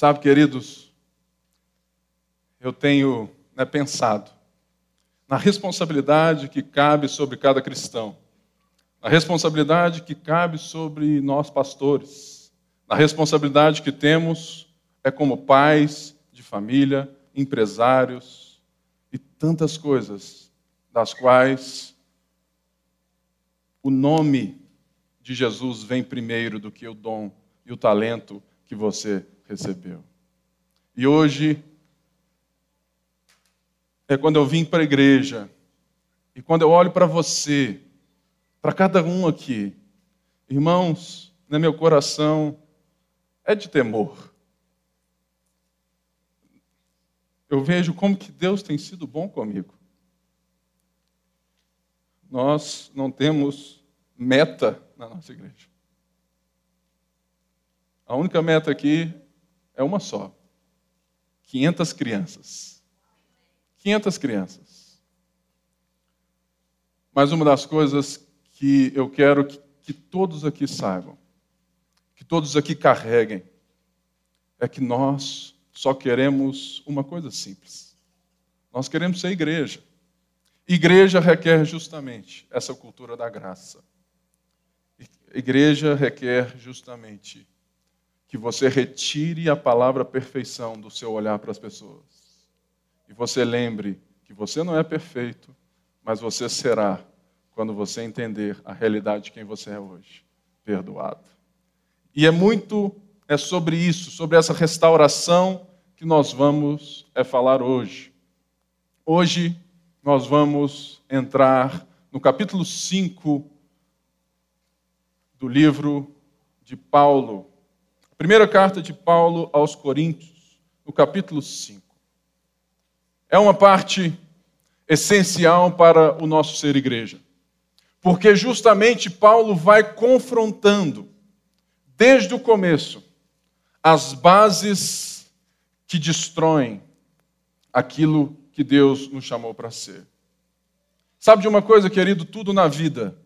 Sabe, queridos, eu tenho né, pensado na responsabilidade que cabe sobre cada cristão, na responsabilidade que cabe sobre nós pastores, na responsabilidade que temos é como pais de família, empresários e tantas coisas das quais o nome de Jesus vem primeiro do que o dom e o talento que você recebeu. E hoje é quando eu vim para a igreja e quando eu olho para você, para cada um aqui, irmãos, no meu coração é de temor. Eu vejo como que Deus tem sido bom comigo. Nós não temos meta na nossa igreja. A única meta aqui é uma só: 500 crianças. 500 crianças. Mas uma das coisas que eu quero que, que todos aqui saibam, que todos aqui carreguem, é que nós só queremos uma coisa simples. Nós queremos ser igreja. Igreja requer justamente essa cultura da graça. Igreja requer justamente que você retire a palavra perfeição do seu olhar para as pessoas. E você lembre que você não é perfeito, mas você será quando você entender a realidade de quem você é hoje, perdoado. E é muito é sobre isso, sobre essa restauração que nós vamos é falar hoje. Hoje nós vamos entrar no capítulo 5 do livro de Paulo, primeira carta de Paulo aos Coríntios, no capítulo 5. É uma parte essencial para o nosso ser igreja, porque justamente Paulo vai confrontando, desde o começo, as bases que destroem aquilo que Deus nos chamou para ser. Sabe de uma coisa, querido? Tudo na vida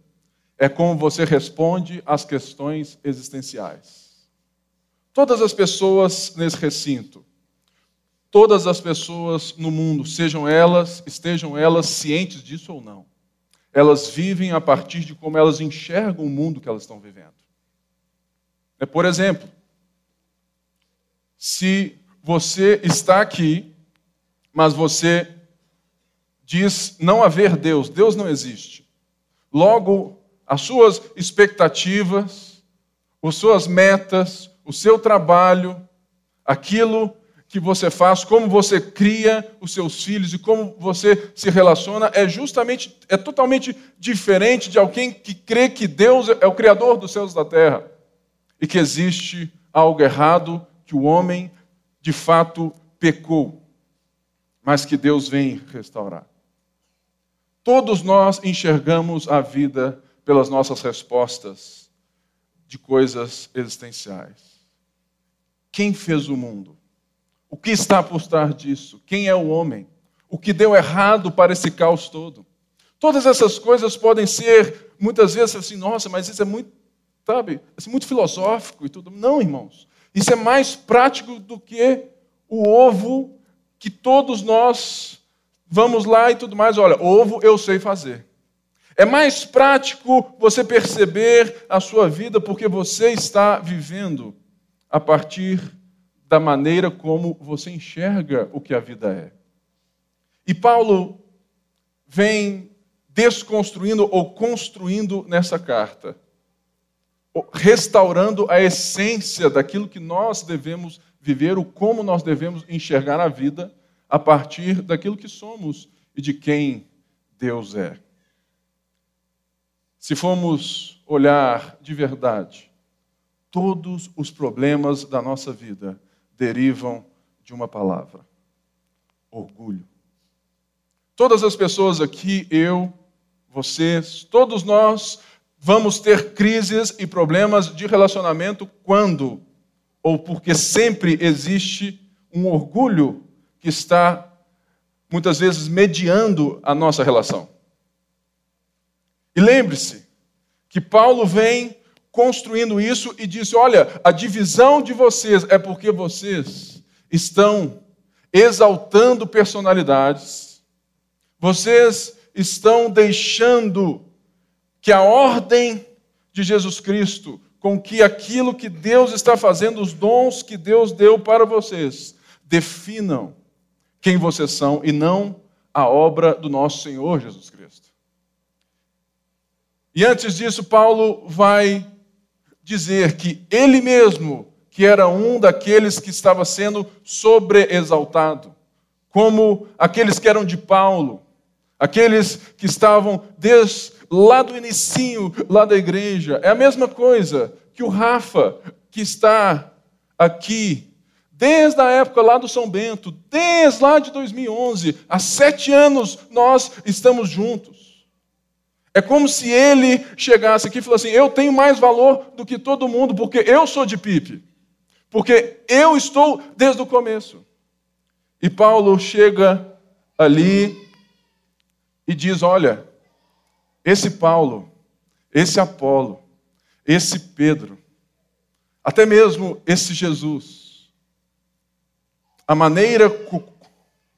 é como você responde às questões existenciais. Todas as pessoas nesse recinto, todas as pessoas no mundo, sejam elas, estejam elas cientes disso ou não, elas vivem a partir de como elas enxergam o mundo que elas estão vivendo. É, por exemplo, se você está aqui, mas você diz não haver Deus, Deus não existe. Logo, as suas expectativas, as suas metas, o seu trabalho, aquilo que você faz, como você cria os seus filhos e como você se relaciona é justamente é totalmente diferente de alguém que crê que Deus é o criador dos céus e da terra e que existe algo errado que o homem de fato pecou, mas que Deus vem restaurar. Todos nós enxergamos a vida pelas nossas respostas de coisas existenciais. Quem fez o mundo? O que está por trás disso? Quem é o homem? O que deu errado para esse caos todo? Todas essas coisas podem ser, muitas vezes, assim, nossa, mas isso é muito, sabe, é muito filosófico e tudo. Não, irmãos. Isso é mais prático do que o ovo que todos nós vamos lá e tudo mais. Olha, ovo eu sei fazer. É mais prático você perceber a sua vida porque você está vivendo a partir da maneira como você enxerga o que a vida é. E Paulo vem desconstruindo ou construindo nessa carta restaurando a essência daquilo que nós devemos viver, o como nós devemos enxergar a vida a partir daquilo que somos e de quem Deus é. Se formos olhar de verdade, todos os problemas da nossa vida derivam de uma palavra: orgulho. Todas as pessoas aqui, eu, vocês, todos nós vamos ter crises e problemas de relacionamento quando? Ou porque sempre existe um orgulho que está, muitas vezes, mediando a nossa relação. E lembre-se que Paulo vem construindo isso e disse: Olha, a divisão de vocês é porque vocês estão exaltando personalidades, vocês estão deixando que a ordem de Jesus Cristo, com que aquilo que Deus está fazendo, os dons que Deus deu para vocês, definam quem vocês são e não a obra do nosso Senhor Jesus Cristo. E antes disso, Paulo vai dizer que ele mesmo, que era um daqueles que estava sendo sobreexaltado, como aqueles que eram de Paulo, aqueles que estavam desde lá do inicinho, lá da igreja. É a mesma coisa que o Rafa, que está aqui desde a época lá do São Bento, desde lá de 2011, há sete anos nós estamos juntos. É como se ele chegasse aqui e falasse assim: Eu tenho mais valor do que todo mundo, porque eu sou de Pipe, porque eu estou desde o começo. E Paulo chega ali e diz: Olha, esse Paulo, esse Apolo, esse Pedro, até mesmo esse Jesus, a maneira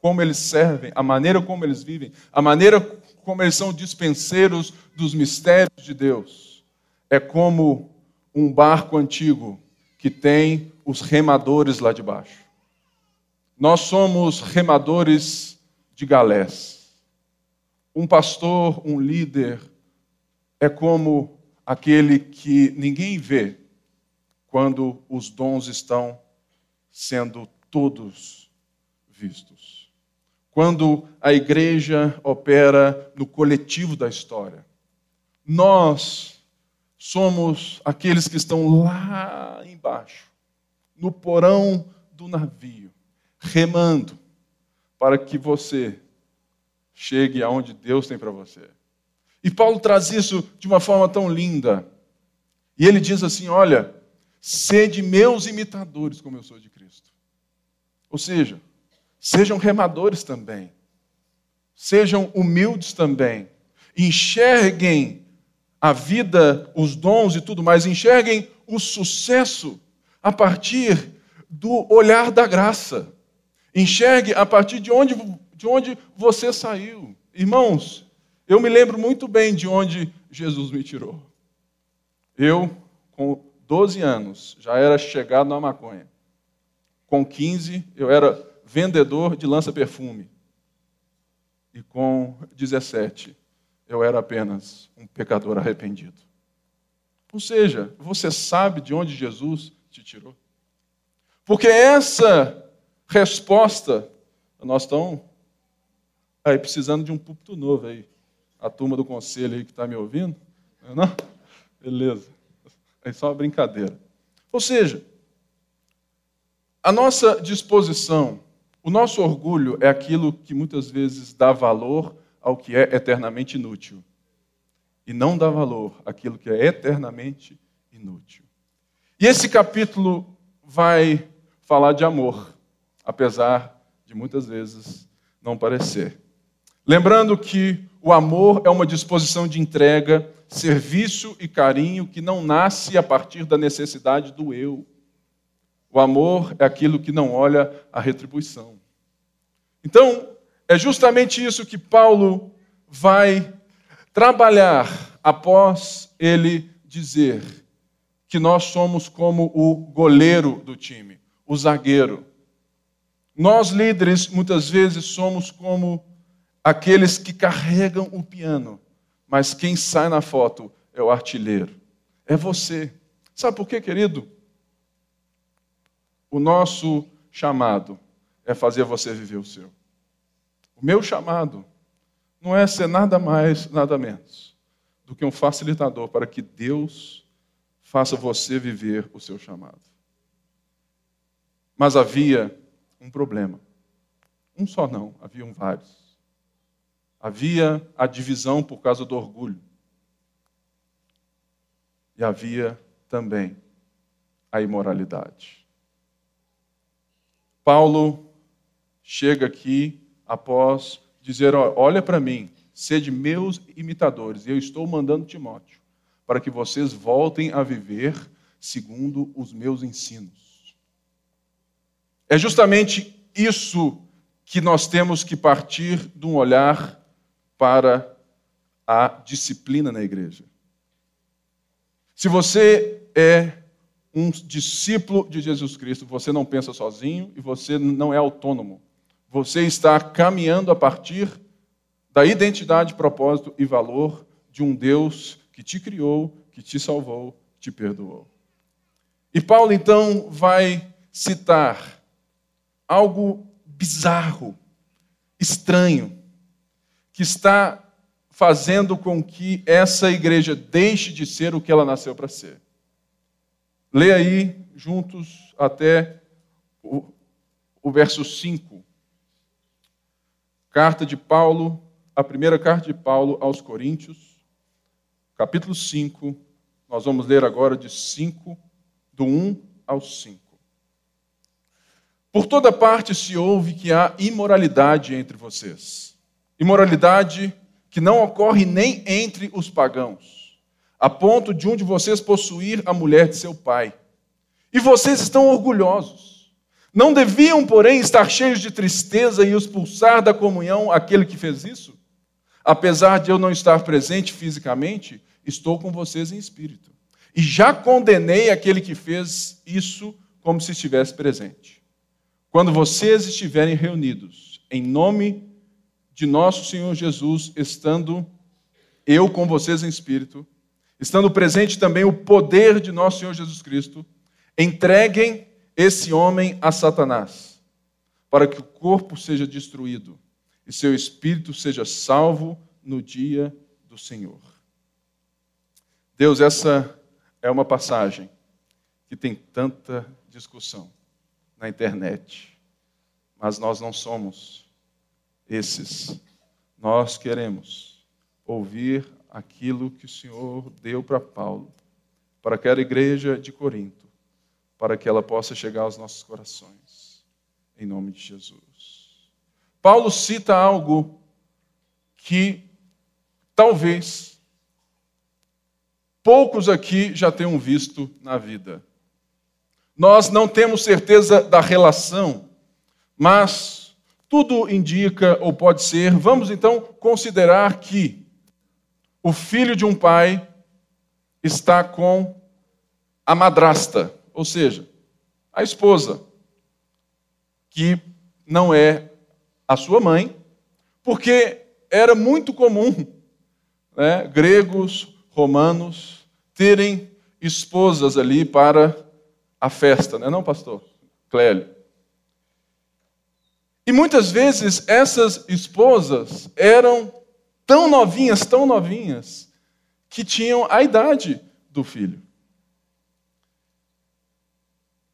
como eles servem, a maneira como eles vivem, a maneira como eles são dispenseiros dos mistérios de Deus, é como um barco antigo que tem os remadores lá de baixo. Nós somos remadores de galés. Um pastor, um líder, é como aquele que ninguém vê quando os dons estão sendo todos vistos. Quando a igreja opera no coletivo da história. Nós somos aqueles que estão lá embaixo, no porão do navio, remando para que você chegue aonde Deus tem para você. E Paulo traz isso de uma forma tão linda. E ele diz assim: Olha, sede meus imitadores, como eu sou de Cristo. Ou seja, sejam remadores também. Sejam humildes também. Enxerguem a vida, os dons e tudo mais, enxerguem o sucesso a partir do olhar da graça. Enxergue a partir de onde de onde você saiu. Irmãos, eu me lembro muito bem de onde Jesus me tirou. Eu, com 12 anos, já era chegado na maconha. Com 15, eu era vendedor de lança-perfume. E com 17, eu era apenas um pecador arrependido. Ou seja, você sabe de onde Jesus te tirou? Porque essa resposta, nós estamos Aí, precisando de um púlpito novo aí. A turma do conselho aí que está me ouvindo. Não? É Beleza. É só uma brincadeira. Ou seja, a nossa disposição, o nosso orgulho é aquilo que muitas vezes dá valor ao que é eternamente inútil. E não dá valor àquilo que é eternamente inútil. E esse capítulo vai falar de amor, apesar de muitas vezes não parecer. Lembrando que o amor é uma disposição de entrega, serviço e carinho que não nasce a partir da necessidade do eu. O amor é aquilo que não olha a retribuição. Então, é justamente isso que Paulo vai trabalhar após ele dizer que nós somos como o goleiro do time, o zagueiro. Nós líderes muitas vezes somos como aqueles que carregam o piano, mas quem sai na foto é o artilheiro. É você. Sabe por quê, querido? O nosso chamado é fazer você viver o seu. O meu chamado não é ser nada mais, nada menos do que um facilitador para que Deus faça você viver o seu chamado. Mas havia um problema. Um só não, haviam vários. Havia a divisão por causa do orgulho. E havia também a imoralidade. Paulo chega aqui após dizer: Olha para mim, sede meus imitadores, eu estou mandando Timóteo para que vocês voltem a viver segundo os meus ensinos. É justamente isso que nós temos que partir de um olhar para a disciplina na igreja. Se você é um discípulo de Jesus Cristo, você não pensa sozinho e você não é autônomo. Você está caminhando a partir da identidade, propósito e valor de um Deus que te criou, que te salvou, te perdoou. E Paulo então vai citar algo bizarro, estranho, que está fazendo com que essa igreja deixe de ser o que ela nasceu para ser. Lê aí juntos até o, o verso 5. Carta de Paulo, a primeira carta de Paulo aos Coríntios, capítulo 5. Nós vamos ler agora de 5, do 1 ao 5. Por toda parte se ouve que há imoralidade entre vocês. Imoralidade que não ocorre nem entre os pagãos, a ponto de um de vocês possuir a mulher de seu pai. E vocês estão orgulhosos. Não deviam, porém, estar cheios de tristeza e expulsar da comunhão aquele que fez isso? Apesar de eu não estar presente fisicamente, estou com vocês em espírito. E já condenei aquele que fez isso como se estivesse presente. Quando vocês estiverem reunidos em nome de nosso Senhor Jesus, estando eu com vocês em espírito, estando presente também o poder de nosso Senhor Jesus Cristo, entreguem esse homem a Satanás, para que o corpo seja destruído e seu espírito seja salvo no dia do Senhor. Deus, essa é uma passagem que tem tanta discussão na internet, mas nós não somos esses. Nós queremos ouvir aquilo que o Senhor deu para Paulo, para aquela igreja de Corinto, para que ela possa chegar aos nossos corações, em nome de Jesus. Paulo cita algo que talvez poucos aqui já tenham visto na vida. Nós não temos certeza da relação, mas tudo indica, ou pode ser, vamos então considerar que o filho de um pai está com a madrasta, ou seja, a esposa, que não é a sua mãe, porque era muito comum né, gregos, romanos, terem esposas ali para a festa, não é não, pastor? Clélio. E muitas vezes essas esposas eram tão novinhas, tão novinhas, que tinham a idade do filho.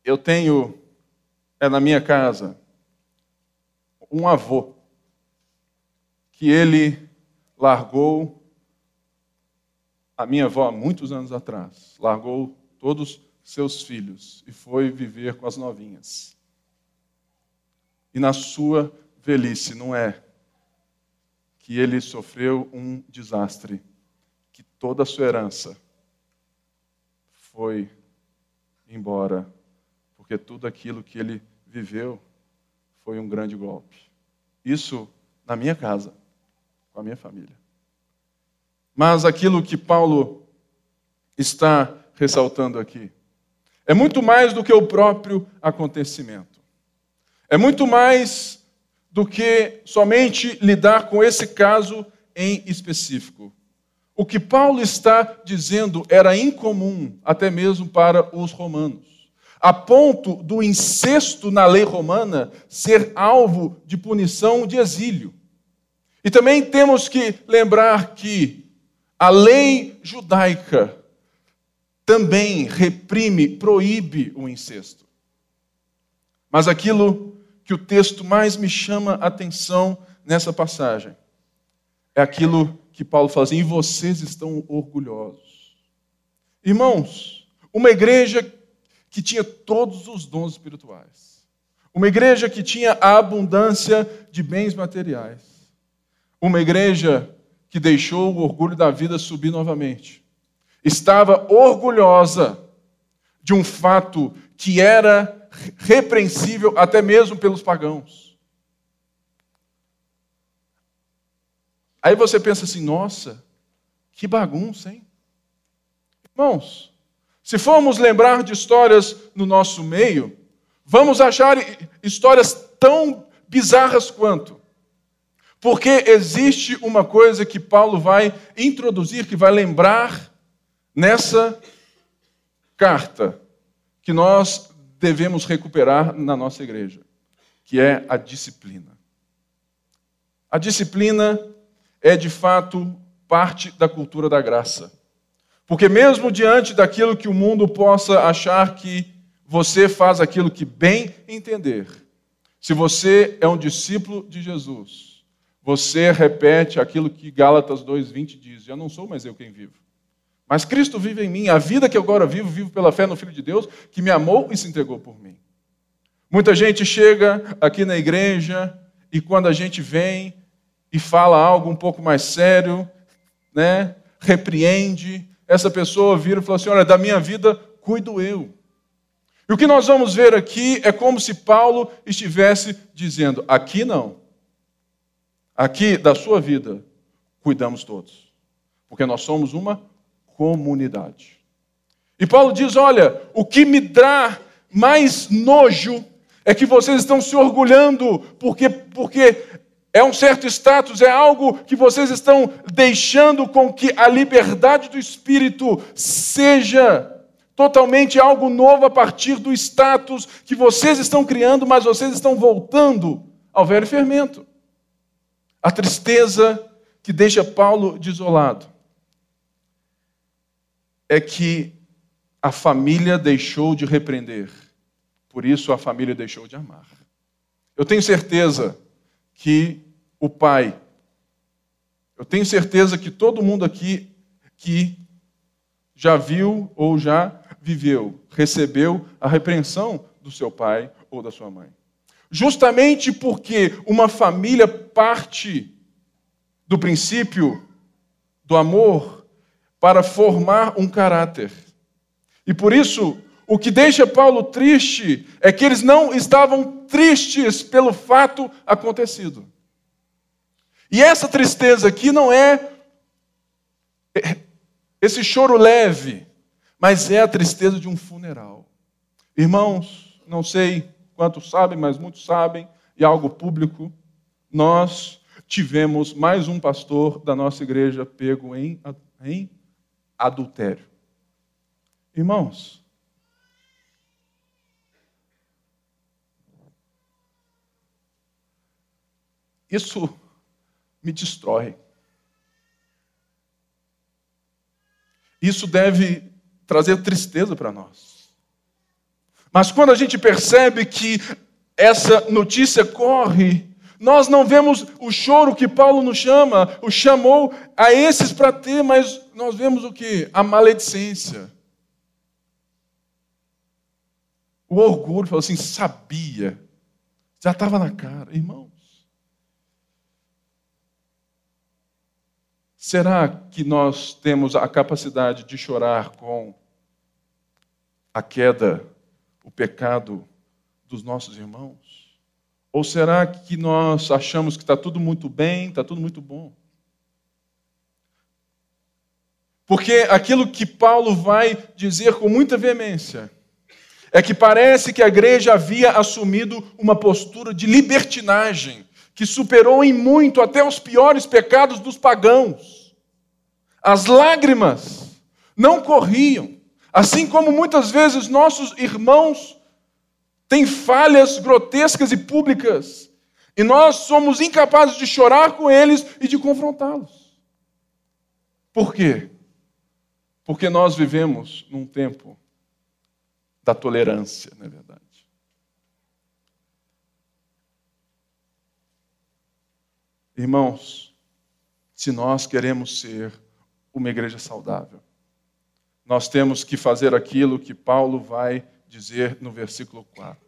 Eu tenho, é na minha casa, um avô, que ele largou a minha avó há muitos anos atrás, largou todos seus filhos e foi viver com as novinhas e na sua velhice, não é? Que ele sofreu um desastre, que toda a sua herança foi embora, porque tudo aquilo que ele viveu foi um grande golpe. Isso na minha casa, com a minha família. Mas aquilo que Paulo está ressaltando aqui é muito mais do que o próprio acontecimento. É muito mais do que somente lidar com esse caso em específico. O que Paulo está dizendo era incomum, até mesmo para os romanos, a ponto do incesto na lei romana ser alvo de punição de exílio. E também temos que lembrar que a lei judaica também reprime, proíbe o incesto. Mas aquilo que o texto mais me chama a atenção nessa passagem é aquilo que Paulo fala assim: e vocês estão orgulhosos. Irmãos, uma igreja que tinha todos os dons espirituais, uma igreja que tinha a abundância de bens materiais, uma igreja que deixou o orgulho da vida subir novamente estava orgulhosa de um fato que era repreensível até mesmo pelos pagãos. Aí você pensa assim: nossa, que bagunça, hein? Irmãos, se formos lembrar de histórias no nosso meio, vamos achar histórias tão bizarras quanto. Porque existe uma coisa que Paulo vai introduzir, que vai lembrar nessa carta, que nós devemos recuperar na nossa igreja, que é a disciplina. A disciplina é, de fato, parte da cultura da graça. Porque, mesmo diante daquilo que o mundo possa achar que você faz aquilo que bem entender, se você é um discípulo de Jesus, você repete aquilo que Gálatas 2,20 diz: Eu não sou mais eu quem vivo, mas Cristo vive em mim. A vida que agora vivo, vivo pela fé no Filho de Deus, que me amou e se entregou por mim. Muita gente chega aqui na igreja e quando a gente vem e fala algo um pouco mais sério, né, repreende, essa pessoa vira e fala assim: Olha, da minha vida cuido eu. E o que nós vamos ver aqui é como se Paulo estivesse dizendo: aqui não. Aqui da sua vida, cuidamos todos. Porque nós somos uma comunidade. E Paulo diz: olha, o que me dá mais nojo é que vocês estão se orgulhando, porque, porque é um certo status, é algo que vocês estão deixando com que a liberdade do espírito seja totalmente algo novo a partir do status que vocês estão criando, mas vocês estão voltando ao velho fermento. A tristeza que deixa Paulo desolado é que a família deixou de repreender, por isso a família deixou de amar. Eu tenho certeza que o pai. Eu tenho certeza que todo mundo aqui que já viu ou já viveu, recebeu a repreensão do seu pai ou da sua mãe. Justamente porque uma família parte do princípio do amor para formar um caráter. E por isso, o que deixa Paulo triste é que eles não estavam tristes pelo fato acontecido. E essa tristeza aqui não é esse choro leve, mas é a tristeza de um funeral. Irmãos, não sei quantos sabem, mas muitos sabem, e algo público, nós tivemos mais um pastor da nossa igreja pego em, em adultério. Irmãos, isso me destrói. Isso deve trazer tristeza para nós. Mas quando a gente percebe que essa notícia corre, nós não vemos o choro que Paulo nos chama, o chamou a esses para ter, mas nós vemos o que? A maledicência. O orgulho, falou assim, sabia, já estava na cara, irmão. Será que nós temos a capacidade de chorar com a queda, o pecado dos nossos irmãos? Ou será que nós achamos que está tudo muito bem, está tudo muito bom? Porque aquilo que Paulo vai dizer com muita veemência é que parece que a igreja havia assumido uma postura de libertinagem que superou em muito até os piores pecados dos pagãos. As lágrimas não corriam, assim como muitas vezes nossos irmãos têm falhas grotescas e públicas, e nós somos incapazes de chorar com eles e de confrontá-los. Por quê? Porque nós vivemos num tempo da tolerância, não é verdade? Irmãos, se nós queremos ser uma igreja saudável, nós temos que fazer aquilo que Paulo vai dizer no versículo 4.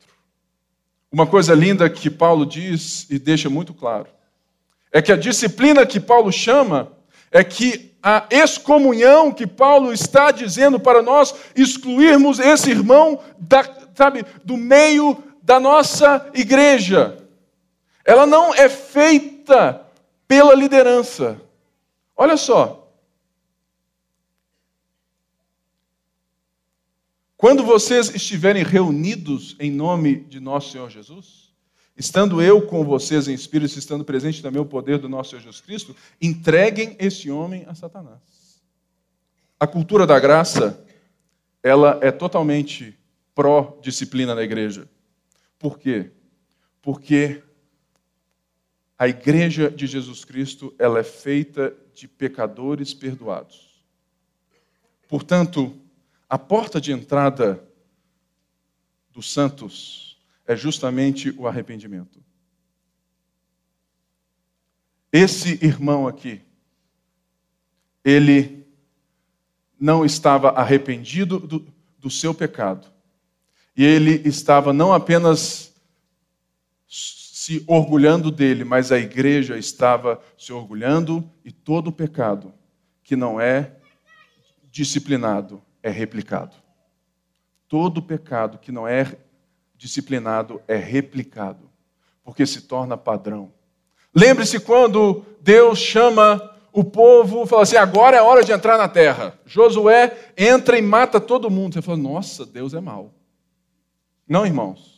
Uma coisa linda que Paulo diz e deixa muito claro é que a disciplina que Paulo chama é que a excomunhão que Paulo está dizendo para nós excluirmos esse irmão da, sabe, do meio da nossa igreja. Ela não é feita pela liderança. Olha só. Quando vocês estiverem reunidos em nome de nosso Senhor Jesus, estando eu com vocês em espírito, estando presente também o poder do nosso Senhor Jesus Cristo, entreguem esse homem a Satanás. A cultura da graça, ela é totalmente pró-disciplina na igreja. Por quê? Porque a igreja de Jesus Cristo, ela é feita de pecadores perdoados. Portanto, a porta de entrada dos santos é justamente o arrependimento. Esse irmão aqui, ele não estava arrependido do, do seu pecado. E ele estava não apenas se orgulhando dele, mas a igreja estava se orgulhando e todo pecado que não é disciplinado é replicado. Todo pecado que não é disciplinado é replicado, porque se torna padrão. Lembre-se quando Deus chama o povo, fala assim: agora é hora de entrar na terra. Josué entra e mata todo mundo. Você fala: nossa, Deus é mau. Não, irmãos.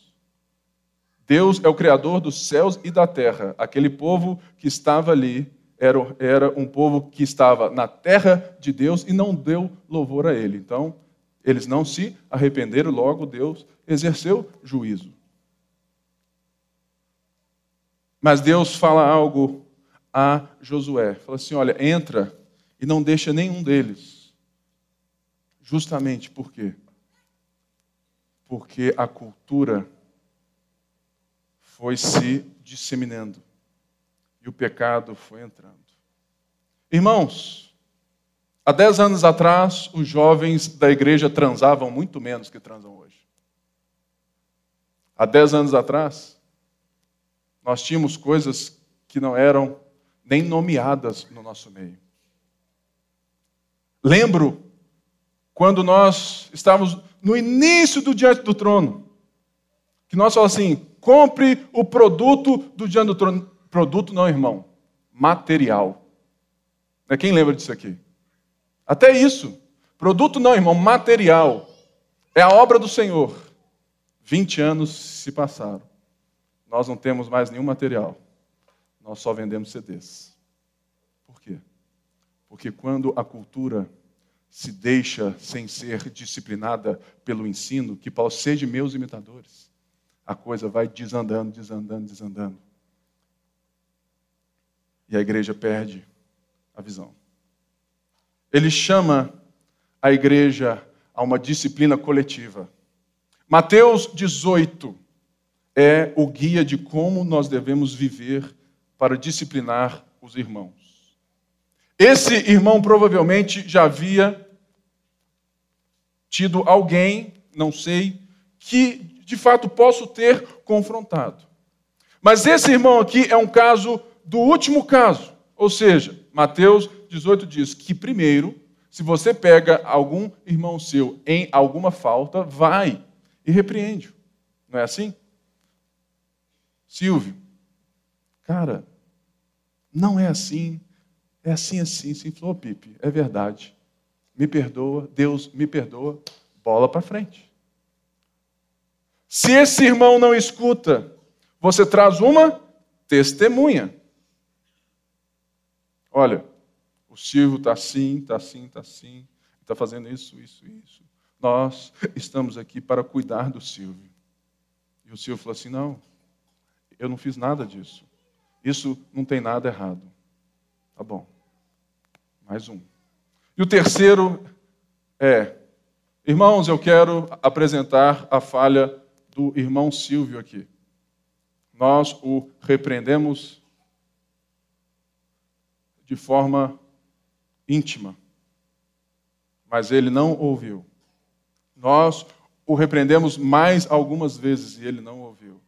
Deus é o Criador dos céus e da terra. Aquele povo que estava ali era, era um povo que estava na terra de Deus e não deu louvor a ele. Então, eles não se arrependeram, logo Deus exerceu juízo. Mas Deus fala algo a Josué. Fala assim: olha, entra e não deixa nenhum deles. Justamente por quê? Porque a cultura foi se disseminando e o pecado foi entrando. Irmãos, há dez anos atrás, os jovens da igreja transavam muito menos que transam hoje. Há dez anos atrás, nós tínhamos coisas que não eram nem nomeadas no nosso meio. Lembro quando nós estávamos no início do Diante do Trono, que nós falamos assim: compre o produto do Diante do Trono. Produto não, irmão. Material. Né, quem lembra disso aqui? Até isso. Produto não, irmão. Material. É a obra do Senhor. 20 anos se passaram. Nós não temos mais nenhum material. Nós só vendemos CDs. Por quê? Porque quando a cultura se deixa sem ser disciplinada pelo ensino, que Paulo seja meus imitadores, a coisa vai desandando, desandando, desandando e a igreja perde a visão. Ele chama a igreja a uma disciplina coletiva. Mateus 18 é o guia de como nós devemos viver para disciplinar os irmãos. Esse irmão provavelmente já havia tido alguém, não sei, que de fato posso ter confrontado. Mas esse irmão aqui é um caso do último caso. Ou seja, Mateus 18 diz que, primeiro, se você pega algum irmão seu em alguma falta, vai e repreende-o. Não é assim? Silvio, cara, não é assim, é assim, assim. Sim, falou, Pipe, é verdade. Me perdoa, Deus me perdoa, bola para frente. Se esse irmão não escuta, você traz uma testemunha. Olha, o Silvio está assim, está assim, está assim, está fazendo isso, isso, isso. Nós estamos aqui para cuidar do Silvio. E o Silvio falou assim: não, eu não fiz nada disso. Isso não tem nada errado. Tá bom. Mais um. E o terceiro é: irmãos, eu quero apresentar a falha do irmão Silvio aqui. Nós o repreendemos de forma íntima, mas ele não ouviu. Nós o repreendemos mais algumas vezes e ele não ouviu.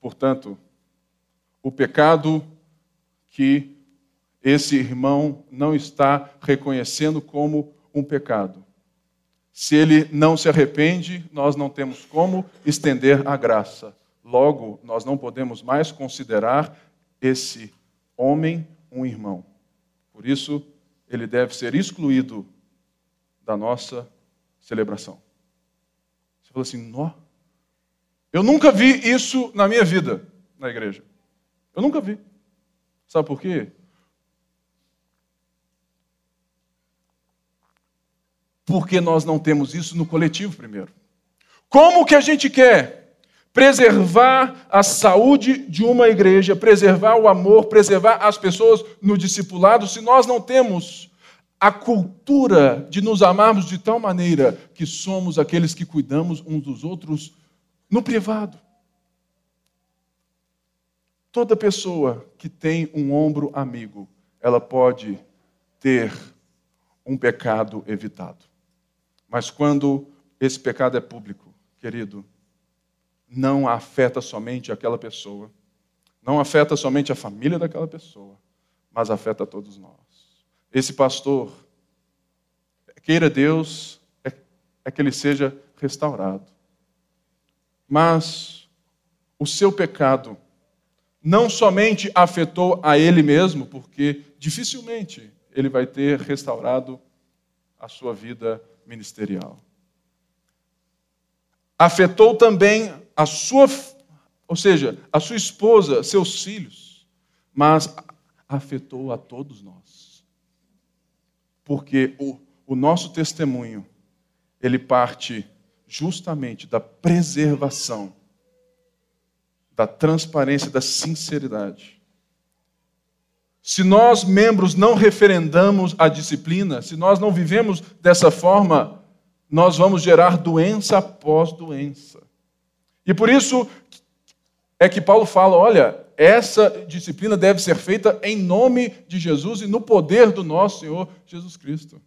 Portanto, o pecado que esse irmão não está reconhecendo como um pecado. Se ele não se arrepende, nós não temos como estender a graça. Logo, nós não podemos mais considerar esse homem um irmão. Por isso, ele deve ser excluído da nossa celebração. Você fala assim, nó. Eu nunca vi isso na minha vida na igreja. Eu nunca vi. Sabe por quê? Porque nós não temos isso no coletivo primeiro. Como que a gente quer preservar a saúde de uma igreja, preservar o amor, preservar as pessoas no discipulado, se nós não temos a cultura de nos amarmos de tal maneira que somos aqueles que cuidamos uns dos outros no privado. Toda pessoa que tem um ombro amigo, ela pode ter um pecado evitado. Mas quando esse pecado é público, querido, não afeta somente aquela pessoa, não afeta somente a família daquela pessoa, mas afeta todos nós. Esse pastor, queira Deus, é, é que ele seja restaurado. Mas o seu pecado não somente afetou a ele mesmo, porque dificilmente ele vai ter restaurado a sua vida ministerial. Afetou também a sua, ou seja, a sua esposa, seus filhos, mas afetou a todos nós. Porque o, o nosso testemunho, ele parte justamente da preservação da transparência, da sinceridade. Se nós, membros, não referendamos a disciplina, se nós não vivemos dessa forma, nós vamos gerar doença após doença. E por isso é que Paulo fala: olha, essa disciplina deve ser feita em nome de Jesus e no poder do nosso Senhor Jesus Cristo.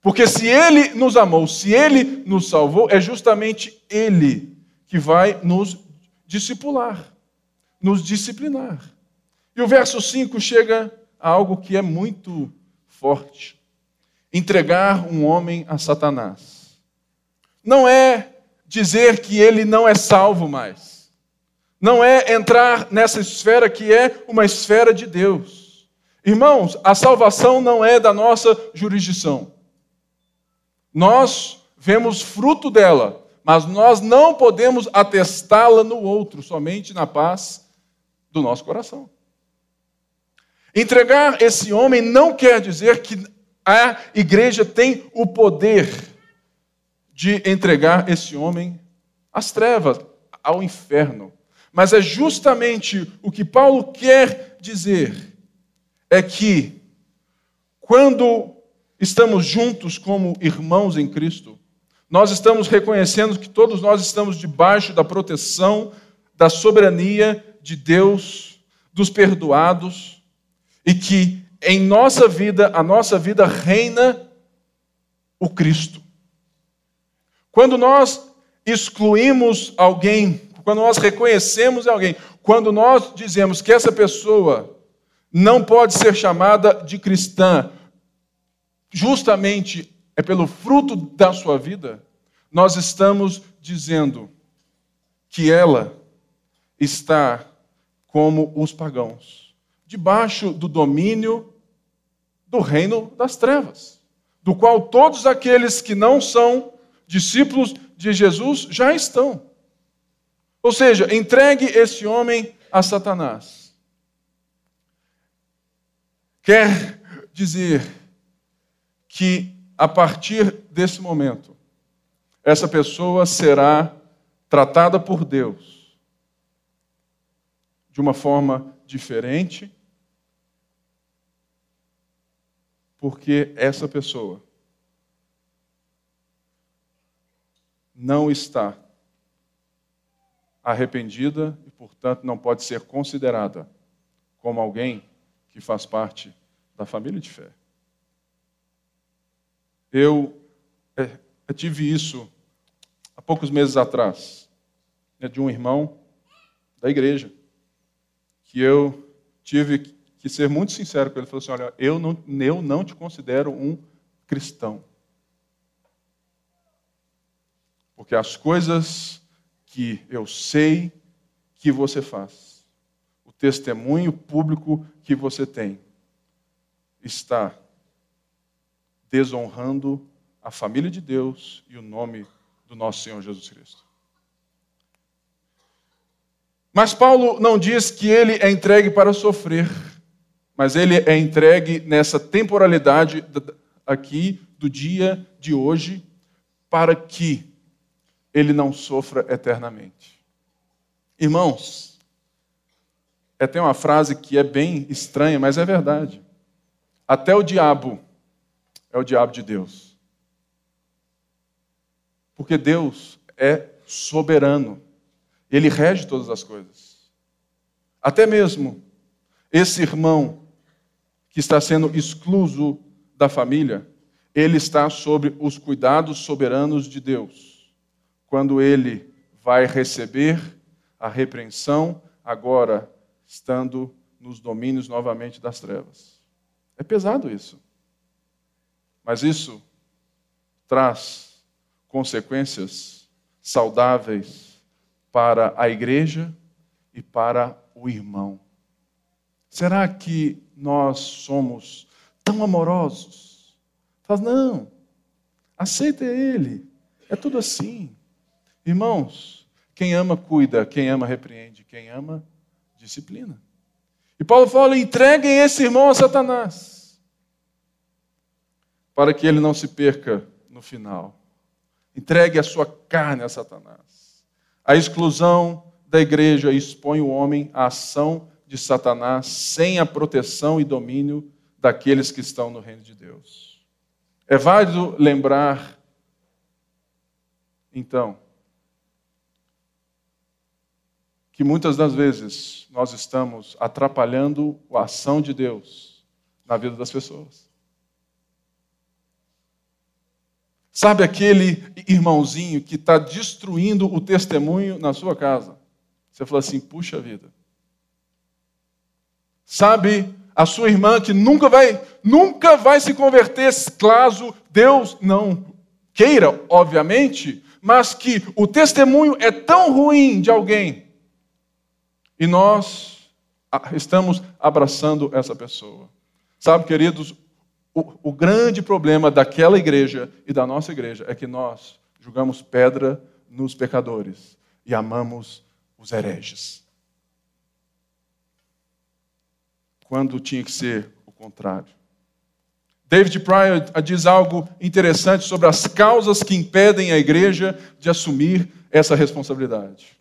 Porque se Ele nos amou, se Ele nos salvou, é justamente Ele que vai nos discipular, nos disciplinar. E o verso 5 chega a algo que é muito forte: entregar um homem a Satanás. Não é dizer que ele não é salvo mais. Não é entrar nessa esfera que é uma esfera de Deus. Irmãos, a salvação não é da nossa jurisdição. Nós vemos fruto dela mas nós não podemos atestá-la no outro, somente na paz do nosso coração. Entregar esse homem não quer dizer que a igreja tem o poder de entregar esse homem às trevas, ao inferno. Mas é justamente o que Paulo quer dizer: é que, quando estamos juntos como irmãos em Cristo, nós estamos reconhecendo que todos nós estamos debaixo da proteção, da soberania de Deus, dos perdoados, e que em nossa vida, a nossa vida reina o Cristo. Quando nós excluímos alguém, quando nós reconhecemos alguém, quando nós dizemos que essa pessoa não pode ser chamada de cristã, justamente é pelo fruto da sua vida, nós estamos dizendo que ela está como os pagãos, debaixo do domínio do reino das trevas, do qual todos aqueles que não são discípulos de Jesus já estão. Ou seja, entregue esse homem a Satanás. Quer dizer que a partir desse momento, essa pessoa será tratada por Deus de uma forma diferente, porque essa pessoa não está arrependida e, portanto, não pode ser considerada como alguém que faz parte da família de fé. Eu, é, eu tive isso há poucos meses atrás, né, de um irmão da igreja, que eu tive que ser muito sincero com ele. Ele falou assim: Olha, eu não, eu não te considero um cristão. Porque as coisas que eu sei que você faz, o testemunho público que você tem, está desonrando a família de Deus e o nome do nosso Senhor Jesus Cristo. Mas Paulo não diz que ele é entregue para sofrer, mas ele é entregue nessa temporalidade aqui do dia de hoje para que ele não sofra eternamente. Irmãos, é tem uma frase que é bem estranha, mas é verdade. Até o diabo é o diabo de Deus. Porque Deus é soberano. Ele rege todas as coisas. Até mesmo esse irmão que está sendo excluso da família, ele está sob os cuidados soberanos de Deus. Quando ele vai receber a repreensão, agora estando nos domínios novamente das trevas. É pesado isso. Mas isso traz consequências saudáveis para a igreja e para o irmão. Será que nós somos tão amorosos? Faz, não, aceita ele, é tudo assim. Irmãos, quem ama, cuida, quem ama, repreende, quem ama, disciplina. E Paulo fala: entreguem esse irmão a Satanás, para que ele não se perca no final. Entregue a sua carne a Satanás. A exclusão da igreja expõe o homem à ação de Satanás sem a proteção e domínio daqueles que estão no reino de Deus. É válido lembrar, então, que muitas das vezes nós estamos atrapalhando a ação de Deus na vida das pessoas. Sabe aquele irmãozinho que está destruindo o testemunho na sua casa? Você fala assim: puxa vida. Sabe a sua irmã que nunca vai, nunca vai se converter, caso Deus não queira, obviamente, mas que o testemunho é tão ruim de alguém e nós estamos abraçando essa pessoa. Sabe, queridos, o, o grande problema daquela igreja e da nossa igreja é que nós julgamos pedra nos pecadores e amamos os hereges. Quando tinha que ser o contrário. David Pryor diz algo interessante sobre as causas que impedem a igreja de assumir essa responsabilidade.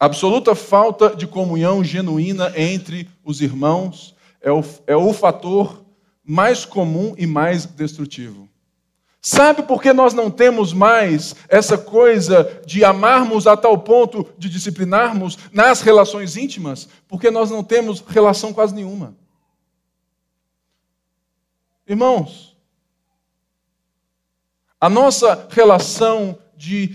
Absoluta falta de comunhão genuína entre os irmãos é o, é o fator mais comum e mais destrutivo. Sabe por que nós não temos mais essa coisa de amarmos a tal ponto de disciplinarmos nas relações íntimas? Porque nós não temos relação quase nenhuma. Irmãos, a nossa relação de,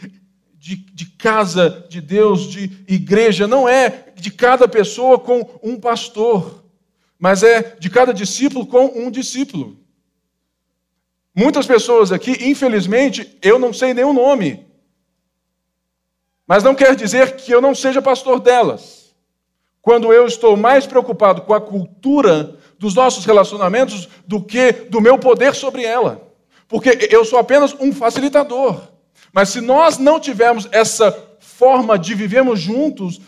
de, de, casa de Deus, de igreja, não é de cada pessoa com um pastor mas é de cada discípulo com um discípulo. Muitas pessoas aqui, infelizmente, eu não sei nenhum nome. Mas não quer dizer que eu não seja pastor delas. Quando eu estou mais preocupado com a cultura dos nossos relacionamentos do que do meu poder sobre ela. Porque eu sou apenas um facilitador. Mas se nós não tivermos essa forma de vivermos juntos,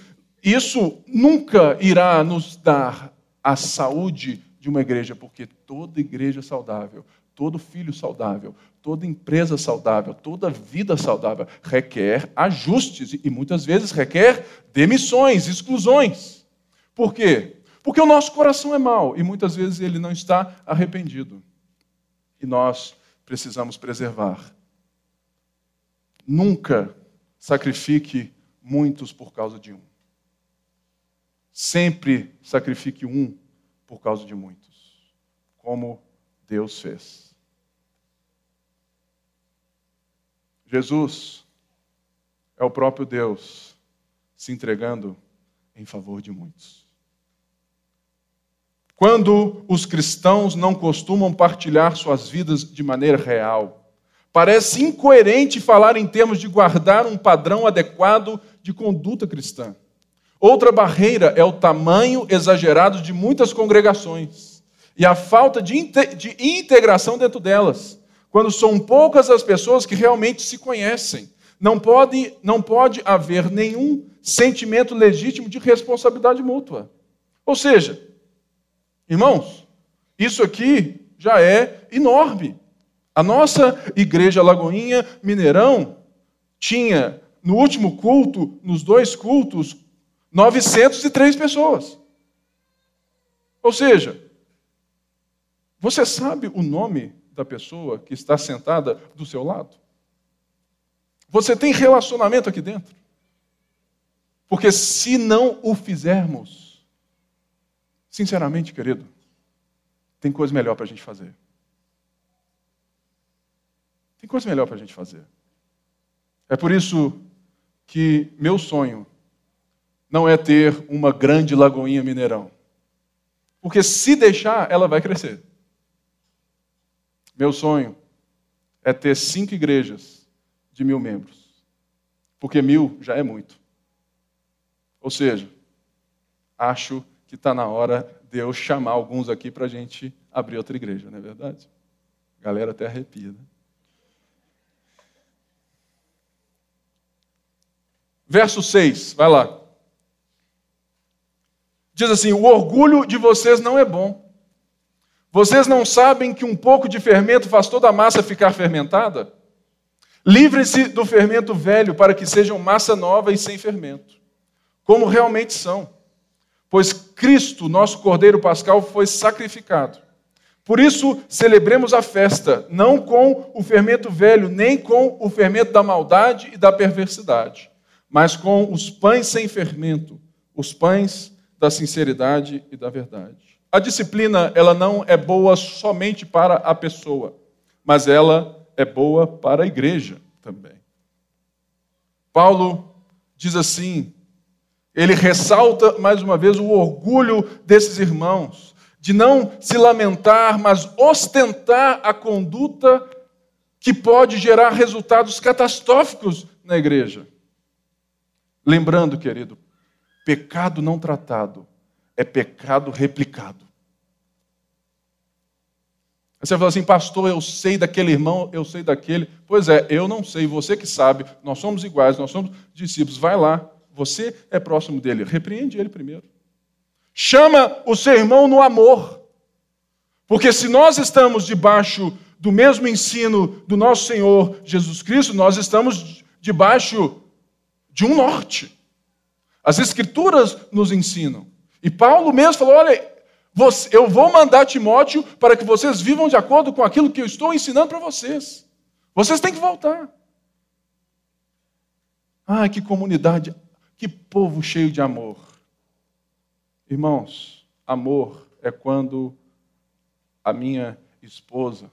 isso nunca irá nos dar a saúde de uma igreja, porque toda igreja saudável, todo filho saudável, toda empresa saudável, toda vida saudável requer ajustes e muitas vezes requer demissões, exclusões. Por quê? Porque o nosso coração é mau e muitas vezes ele não está arrependido. E nós precisamos preservar. Nunca sacrifique muitos por causa de um. Sempre sacrifique um por causa de muitos, como Deus fez. Jesus é o próprio Deus se entregando em favor de muitos. quando os cristãos não costumam partilhar suas vidas de maneira real. Parece incoerente falar em termos de guardar um padrão adequado de conduta cristã. Outra barreira é o tamanho exagerado de muitas congregações e a falta de, integração dentro delas, quando são poucas as pessoas que realmente se conhecem. Não pode, não pode haver nenhum sentimento legítimo de responsabilidade mútua. Ou seja, Irmãos, isso aqui já é enorme. A nossa igreja Lagoinha Mineirão tinha, no último culto, nos dois cultos, 903 pessoas. Ou seja, você sabe o nome da pessoa que está sentada do seu lado? Você tem relacionamento aqui dentro? Porque se não o fizermos, Sinceramente, querido, tem coisa melhor para a gente fazer. Tem coisa melhor para a gente fazer. É por isso que meu sonho não é ter uma grande lagoinha Mineirão. Porque se deixar, ela vai crescer. Meu sonho é ter cinco igrejas de mil membros. Porque mil já é muito. Ou seja, acho que está na hora de eu chamar alguns aqui para a gente abrir outra igreja, não é verdade? A galera até arrepia. Né? Verso 6, vai lá. Diz assim: O orgulho de vocês não é bom. Vocês não sabem que um pouco de fermento faz toda a massa ficar fermentada? Livrem-se do fermento velho para que sejam massa nova e sem fermento, como realmente são pois Cristo, nosso Cordeiro Pascal, foi sacrificado. Por isso, celebremos a festa, não com o fermento velho, nem com o fermento da maldade e da perversidade, mas com os pães sem fermento, os pães da sinceridade e da verdade. A disciplina, ela não é boa somente para a pessoa, mas ela é boa para a igreja também. Paulo diz assim ele ressalta mais uma vez o orgulho desses irmãos, de não se lamentar, mas ostentar a conduta que pode gerar resultados catastróficos na igreja. Lembrando, querido, pecado não tratado é pecado replicado. Você fala assim, pastor, eu sei daquele irmão, eu sei daquele. Pois é, eu não sei, você que sabe, nós somos iguais, nós somos discípulos. Vai lá, você é próximo dele, repreende ele primeiro. Chama o seu irmão no amor. Porque se nós estamos debaixo do mesmo ensino do nosso Senhor Jesus Cristo, nós estamos debaixo de um norte. As Escrituras nos ensinam. E Paulo mesmo falou: olha, eu vou mandar Timóteo para que vocês vivam de acordo com aquilo que eu estou ensinando para vocês. Vocês têm que voltar. Ah, que comunidade que povo cheio de amor. Irmãos, amor é quando a minha esposa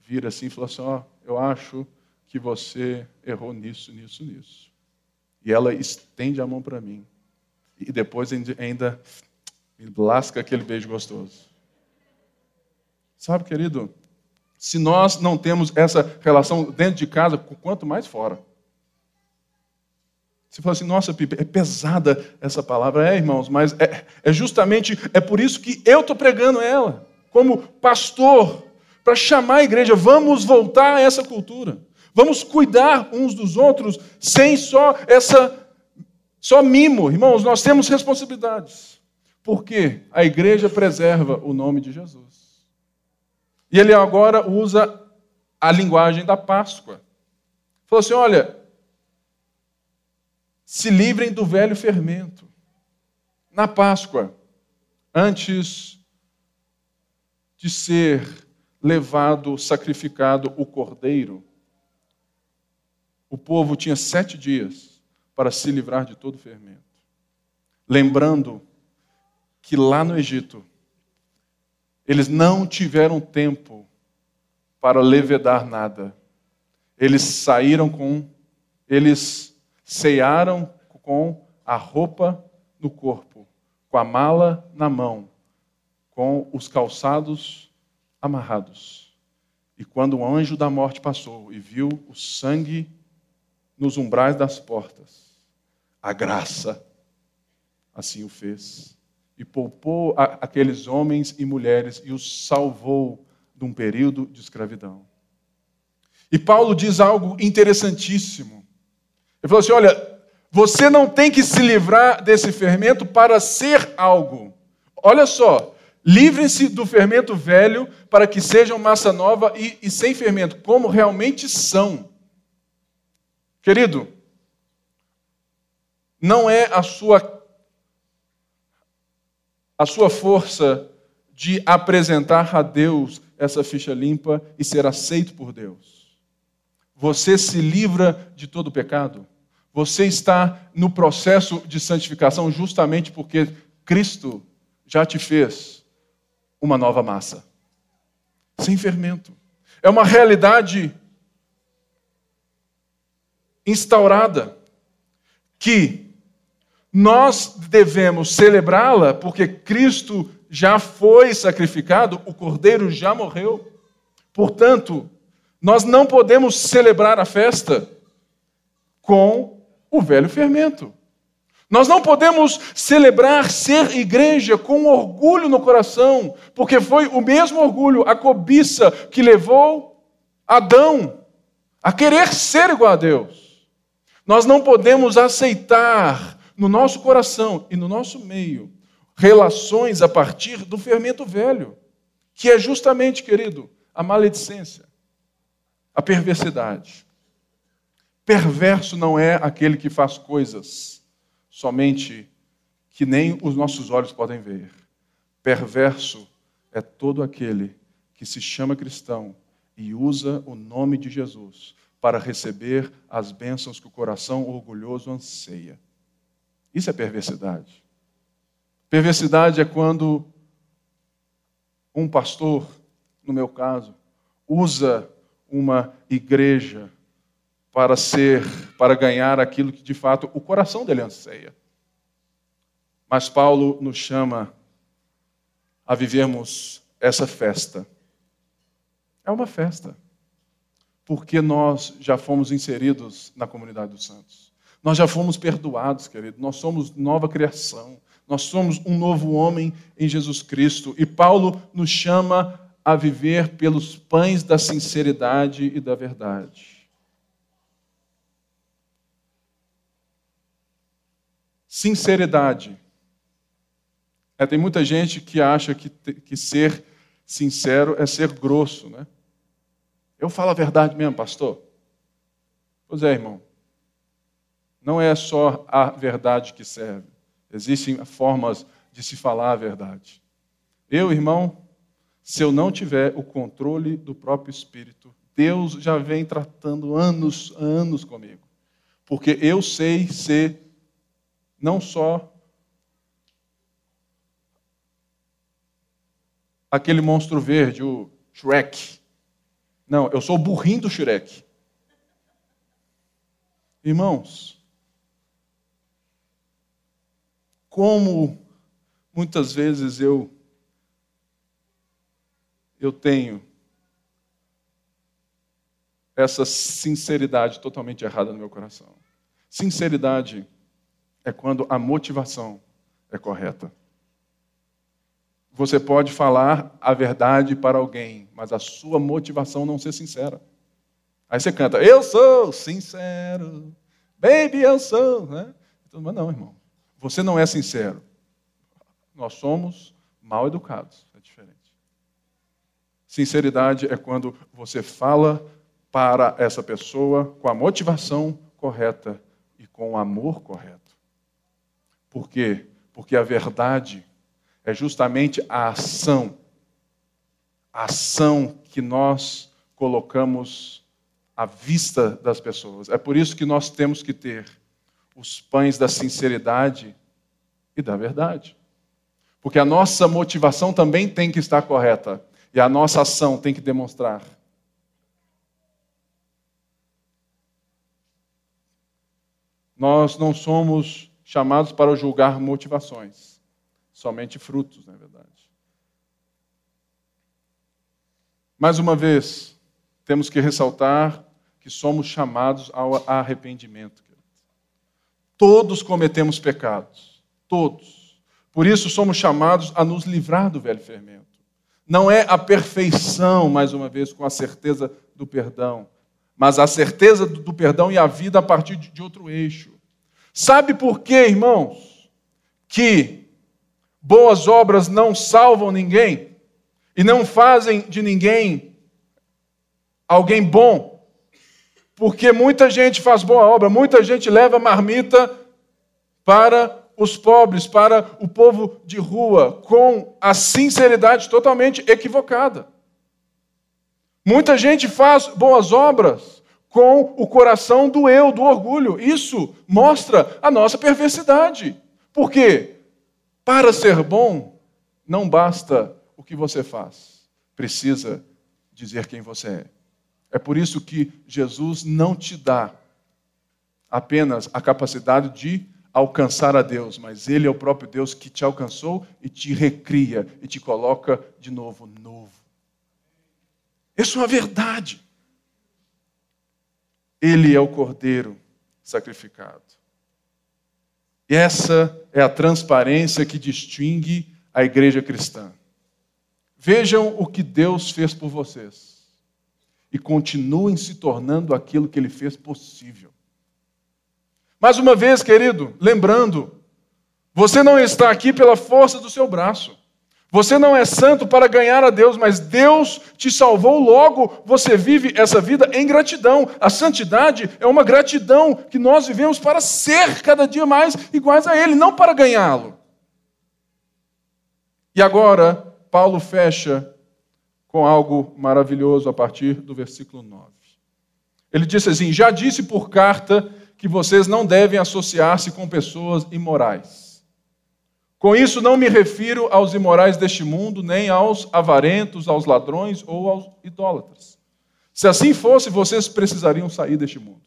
vira assim e fala assim: Ó, oh, eu acho que você errou nisso, nisso, nisso. E ela estende a mão para mim. E depois ainda me lasca aquele beijo gostoso. Sabe, querido, se nós não temos essa relação dentro de casa, quanto mais fora. Você fala assim, nossa, Pipe, é pesada essa palavra. É, irmãos, mas é, é justamente, é por isso que eu estou pregando ela, como pastor, para chamar a igreja, vamos voltar a essa cultura. Vamos cuidar uns dos outros, sem só essa, só mimo. Irmãos, nós temos responsabilidades. Porque a igreja preserva o nome de Jesus. E ele agora usa a linguagem da Páscoa. Falou assim: olha, se livrem do velho fermento. Na Páscoa, antes de ser levado, sacrificado o cordeiro, o povo tinha sete dias para se livrar de todo fermento. Lembrando que lá no Egito, eles não tiveram tempo para levedar nada. Eles saíram com, eles cearam com a roupa no corpo, com a mala na mão, com os calçados amarrados. E quando o anjo da morte passou e viu o sangue nos umbrais das portas, a graça assim o fez. E poupou a, aqueles homens e mulheres e os salvou de um período de escravidão. E Paulo diz algo interessantíssimo. Ele falou assim: olha, você não tem que se livrar desse fermento para ser algo. Olha só, livrem-se do fermento velho para que sejam massa nova e, e sem fermento, como realmente são. Querido, não é a sua a sua força de apresentar a Deus essa ficha limpa e ser aceito por Deus. Você se livra de todo pecado. Você está no processo de santificação justamente porque Cristo já te fez uma nova massa, sem fermento. É uma realidade instaurada que nós devemos celebrá-la porque Cristo já foi sacrificado, o cordeiro já morreu. Portanto, nós não podemos celebrar a festa com o velho fermento. Nós não podemos celebrar ser igreja com orgulho no coração, porque foi o mesmo orgulho, a cobiça, que levou Adão a querer ser igual a Deus. Nós não podemos aceitar no nosso coração e no nosso meio relações a partir do fermento velho, que é justamente, querido, a maledicência, a perversidade. Perverso não é aquele que faz coisas somente que nem os nossos olhos podem ver. Perverso é todo aquele que se chama cristão e usa o nome de Jesus para receber as bênçãos que o coração orgulhoso anseia. Isso é perversidade. Perversidade é quando um pastor, no meu caso, usa uma igreja para ser, para ganhar aquilo que de fato o coração dele anseia. Mas Paulo nos chama a vivermos essa festa. É uma festa, porque nós já fomos inseridos na comunidade dos santos. Nós já fomos perdoados, querido. Nós somos nova criação. Nós somos um novo homem em Jesus Cristo. E Paulo nos chama a viver pelos pães da sinceridade e da verdade. Sinceridade. É, tem muita gente que acha que, que ser sincero é ser grosso, né? Eu falo a verdade mesmo, pastor. Pois é, irmão. Não é só a verdade que serve. Existem formas de se falar a verdade. Eu, irmão, se eu não tiver o controle do próprio espírito, Deus já vem tratando anos, anos comigo. Porque eu sei ser não só aquele monstro verde, o Shrek. Não, eu sou o burrinho do Shrek. Irmãos, como muitas vezes eu eu tenho essa sinceridade totalmente errada no meu coração. Sinceridade é quando a motivação é correta. Você pode falar a verdade para alguém, mas a sua motivação não ser sincera. Aí você canta, eu sou sincero, baby, eu sou. Né? Mas não, irmão. Você não é sincero. Nós somos mal educados. É diferente. Sinceridade é quando você fala para essa pessoa com a motivação correta e com o amor correto. Por quê? Porque a verdade é justamente a ação, a ação que nós colocamos à vista das pessoas. É por isso que nós temos que ter os pães da sinceridade e da verdade. Porque a nossa motivação também tem que estar correta e a nossa ação tem que demonstrar. Nós não somos chamados para julgar motivações, somente frutos, na verdade. Mais uma vez, temos que ressaltar que somos chamados ao arrependimento. Todos cometemos pecados, todos. Por isso somos chamados a nos livrar do velho fermento. Não é a perfeição, mais uma vez, com a certeza do perdão, mas a certeza do perdão e a vida a partir de outro eixo. Sabe por quê, irmãos, que boas obras não salvam ninguém e não fazem de ninguém alguém bom? Porque muita gente faz boa obra, muita gente leva marmita para os pobres, para o povo de rua, com a sinceridade totalmente equivocada. Muita gente faz boas obras com o coração do eu, do orgulho. Isso mostra a nossa perversidade. Por quê? Para ser bom, não basta o que você faz, precisa dizer quem você é. É por isso que Jesus não te dá apenas a capacidade de alcançar a Deus, mas Ele é o próprio Deus que te alcançou e te recria e te coloca de novo novo. Isso é uma verdade. Ele é o Cordeiro sacrificado. E essa é a transparência que distingue a igreja cristã. Vejam o que Deus fez por vocês e continuem se tornando aquilo que Ele fez possível. Mais uma vez, querido, lembrando, você não está aqui pela força do seu braço. Você não é santo para ganhar a Deus, mas Deus te salvou, logo você vive essa vida em gratidão. A santidade é uma gratidão que nós vivemos para ser cada dia mais iguais a Ele, não para ganhá-lo. E agora, Paulo fecha com algo maravilhoso a partir do versículo 9. Ele disse assim: Já disse por carta que vocês não devem associar-se com pessoas imorais. Com isso, não me refiro aos imorais deste mundo, nem aos avarentos, aos ladrões ou aos idólatras. Se assim fosse, vocês precisariam sair deste mundo.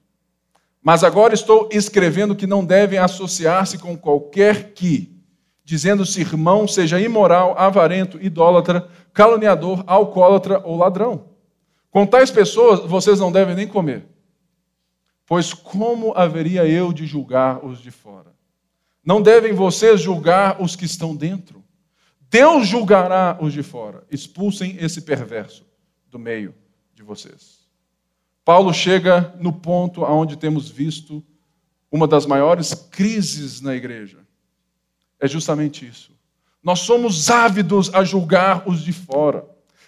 Mas agora estou escrevendo que não devem associar-se com qualquer que, dizendo-se irmão, seja imoral, avarento, idólatra, caluniador, alcoólatra ou ladrão. Com tais pessoas, vocês não devem nem comer. Pois como haveria eu de julgar os de fora? Não devem vocês julgar os que estão dentro. Deus julgará os de fora. Expulsem esse perverso do meio de vocês. Paulo chega no ponto onde temos visto uma das maiores crises na igreja. É justamente isso. Nós somos ávidos a julgar os de fora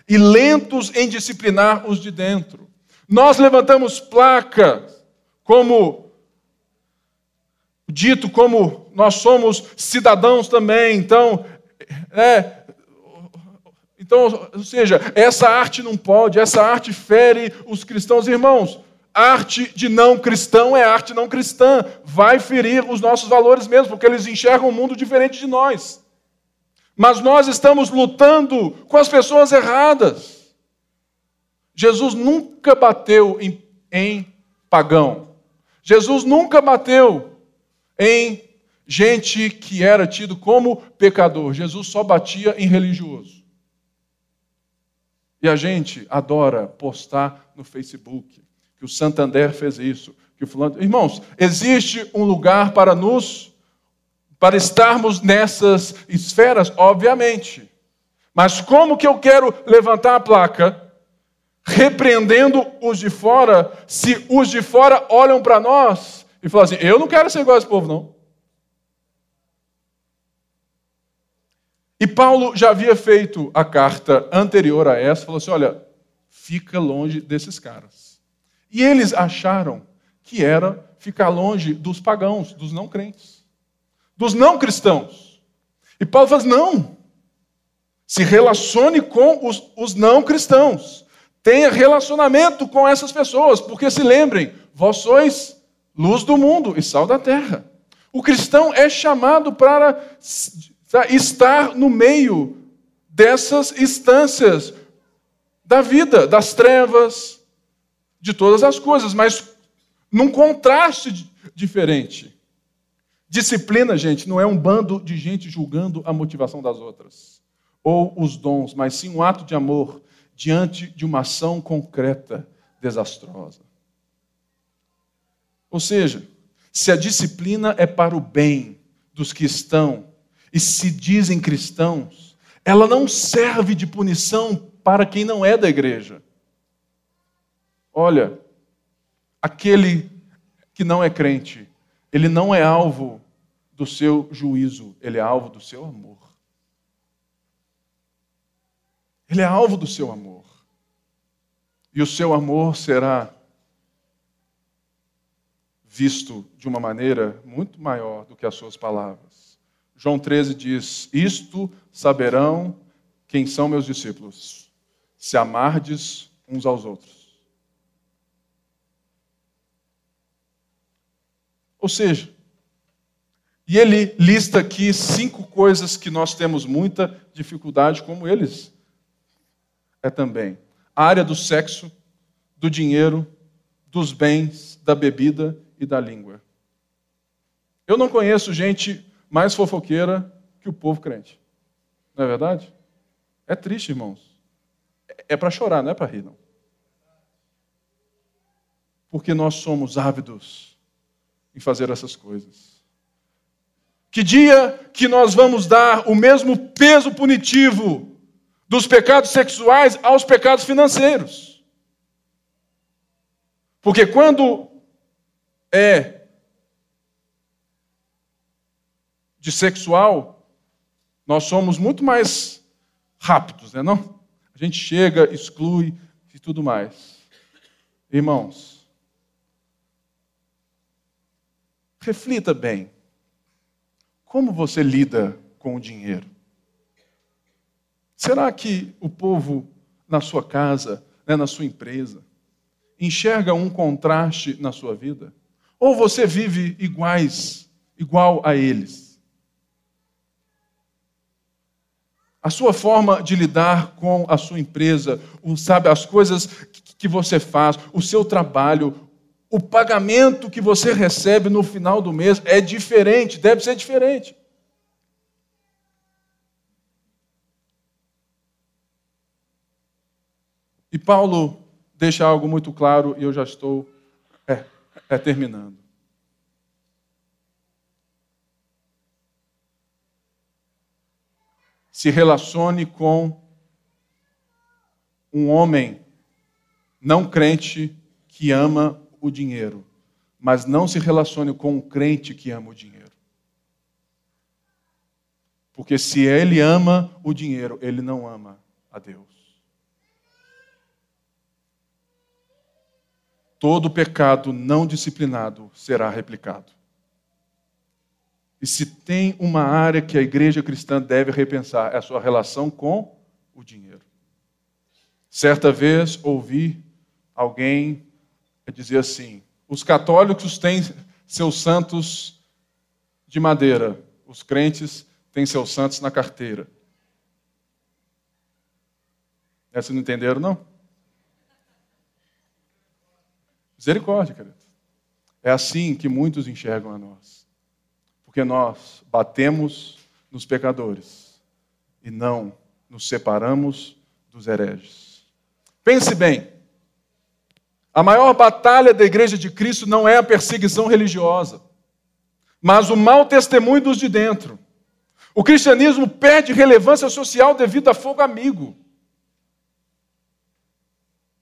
e lentos em disciplinar os de dentro. Nós levantamos placas como dito como nós somos cidadãos também, então é, então, ou seja, essa arte não pode, essa arte fere os cristãos, irmãos. Arte de não cristão é arte não cristã, vai ferir os nossos valores mesmo, porque eles enxergam um mundo diferente de nós. Mas nós estamos lutando com as pessoas erradas. Jesus nunca bateu em, em pagão. Jesus nunca bateu em gente que era tido como pecador. Jesus só batia em religioso. E a gente adora postar no Facebook que o Santander fez isso, que o fulano... Irmãos, existe um lugar para nos para estarmos nessas esferas, obviamente. Mas como que eu quero levantar a placa repreendendo os de fora, se os de fora olham para nós e falam assim: eu não quero ser igual a esse povo, não. E Paulo já havia feito a carta anterior a essa, falou assim: olha, fica longe desses caras. E eles acharam que era ficar longe dos pagãos, dos não crentes, dos não cristãos. E Paulo fala: não, se relacione com os, os não cristãos. Tenha relacionamento com essas pessoas, porque se lembrem, vós sois luz do mundo e sal da terra. O cristão é chamado para estar no meio dessas instâncias da vida, das trevas, de todas as coisas, mas num contraste diferente. Disciplina, gente, não é um bando de gente julgando a motivação das outras ou os dons, mas sim um ato de amor diante de uma ação concreta desastrosa. Ou seja, se a disciplina é para o bem dos que estão e se dizem cristãos, ela não serve de punição para quem não é da igreja. Olha, aquele que não é crente, ele não é alvo do seu juízo, ele é alvo do seu amor. Ele é alvo do seu amor. E o seu amor será visto de uma maneira muito maior do que as suas palavras. João 13 diz: Isto saberão quem são meus discípulos, se amardes uns aos outros. Ou seja, e ele lista aqui cinco coisas que nós temos muita dificuldade, como eles é também: a área do sexo, do dinheiro, dos bens, da bebida e da língua. Eu não conheço gente mais fofoqueira que o povo crente. Não é verdade? É triste, irmãos. É para chorar, não é para rir, não. Porque nós somos ávidos em fazer essas coisas. Que dia que nós vamos dar o mesmo peso punitivo dos pecados sexuais aos pecados financeiros? Porque quando é de sexual, nós somos muito mais rápidos, né, não? A gente chega, exclui e tudo mais. Irmãos, reflita bem. Como você lida com o dinheiro? Será que o povo na sua casa, né, na sua empresa, enxerga um contraste na sua vida? Ou você vive iguais, igual a eles? A sua forma de lidar com a sua empresa, sabe, as coisas que você faz, o seu trabalho, o pagamento que você recebe no final do mês é diferente, deve ser diferente. E Paulo deixa algo muito claro, e eu já estou é, é terminando. Se relacione com um homem não crente que ama o dinheiro, mas não se relacione com um crente que ama o dinheiro. Porque se ele ama o dinheiro, ele não ama a Deus. todo pecado não disciplinado será replicado. E se tem uma área que a igreja cristã deve repensar, é a sua relação com o dinheiro. Certa vez ouvi alguém dizer assim: os católicos têm seus santos de madeira, os crentes têm seus santos na carteira. Essa não entenderam, não? Misericórdia, querido. É assim que muitos enxergam a nós. Porque nós batemos nos pecadores e não nos separamos dos hereges. Pense bem. A maior batalha da igreja de Cristo não é a perseguição religiosa, mas o mau testemunho dos de dentro. O cristianismo perde relevância social devido a fogo amigo.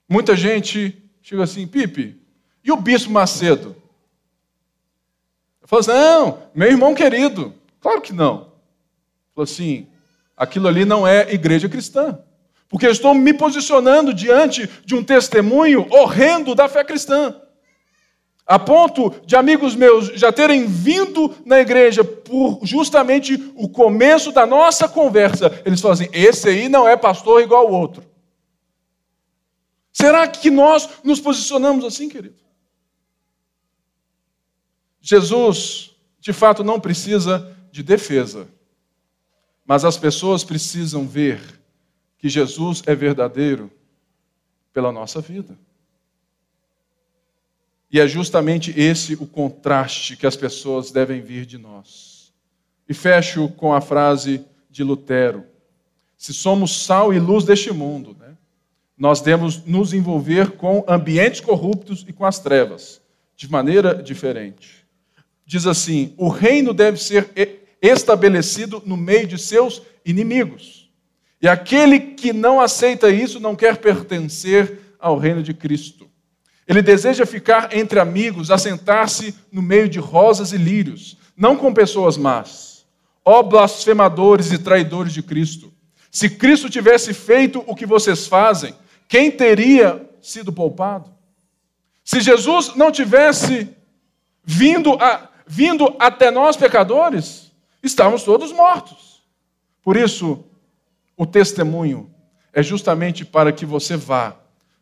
Muita gente chega assim, Pipe, e o bispo Macedo? Eu falei assim: não, meu irmão querido. Claro que não. Falou assim: aquilo ali não é igreja cristã. Porque eu estou me posicionando diante de um testemunho horrendo da fé cristã. A ponto de amigos meus já terem vindo na igreja por justamente o começo da nossa conversa. Eles falam assim: esse aí não é pastor igual o outro. Será que nós nos posicionamos assim, querido? Jesus, de fato, não precisa de defesa, mas as pessoas precisam ver que Jesus é verdadeiro pela nossa vida. E é justamente esse o contraste que as pessoas devem vir de nós. E fecho com a frase de Lutero: Se somos sal e luz deste mundo, né? nós devemos nos envolver com ambientes corruptos e com as trevas, de maneira diferente. Diz assim: o reino deve ser estabelecido no meio de seus inimigos. E aquele que não aceita isso não quer pertencer ao reino de Cristo. Ele deseja ficar entre amigos, assentar-se no meio de rosas e lírios, não com pessoas más. Ó blasfemadores e traidores de Cristo! Se Cristo tivesse feito o que vocês fazem, quem teria sido poupado? Se Jesus não tivesse vindo, a, vindo até nós, pecadores, estávamos todos mortos. Por isso, o testemunho é justamente para que você vá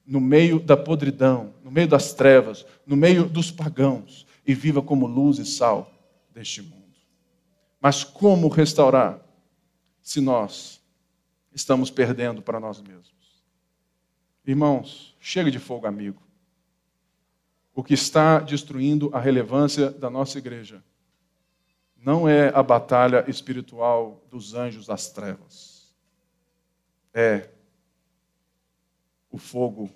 no meio da podridão, no meio das trevas, no meio dos pagãos e viva como luz e sal deste mundo. Mas como restaurar se nós estamos perdendo para nós mesmos? Irmãos, chega de fogo amigo. O que está destruindo a relevância da nossa igreja não é a batalha espiritual dos anjos das trevas. É o fogo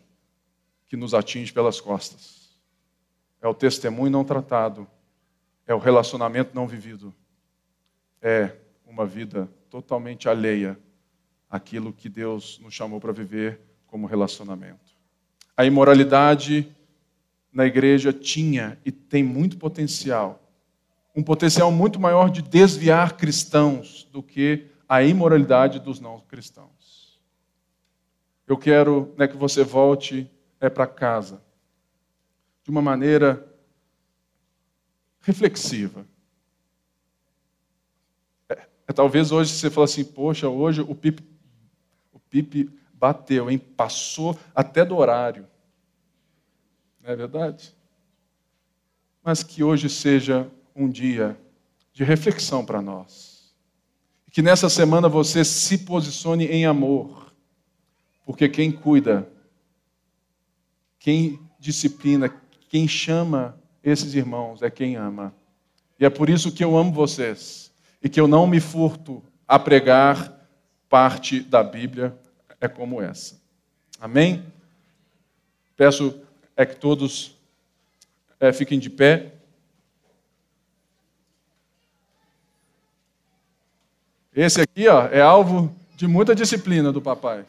que nos atinge pelas costas. É o testemunho não tratado. É o relacionamento não vivido. É uma vida totalmente alheia àquilo que Deus nos chamou para viver como relacionamento. A imoralidade na igreja tinha e tem muito potencial um potencial muito maior de desviar cristãos do que a imoralidade dos não cristãos. Eu quero né, que você volte é, para casa de uma maneira reflexiva. É, é, talvez hoje você fale assim, poxa, hoje o Pipe, o Pipe bateu, hein? passou até do horário. Não é verdade? Mas que hoje seja um dia de reflexão para nós. E que nessa semana você se posicione em amor, porque quem cuida, quem disciplina, quem chama esses irmãos é quem ama. E é por isso que eu amo vocês e que eu não me furto a pregar parte da Bíblia é como essa. Amém? Peço é que todos é, fiquem de pé. Esse aqui ó, é alvo de muita disciplina do papai.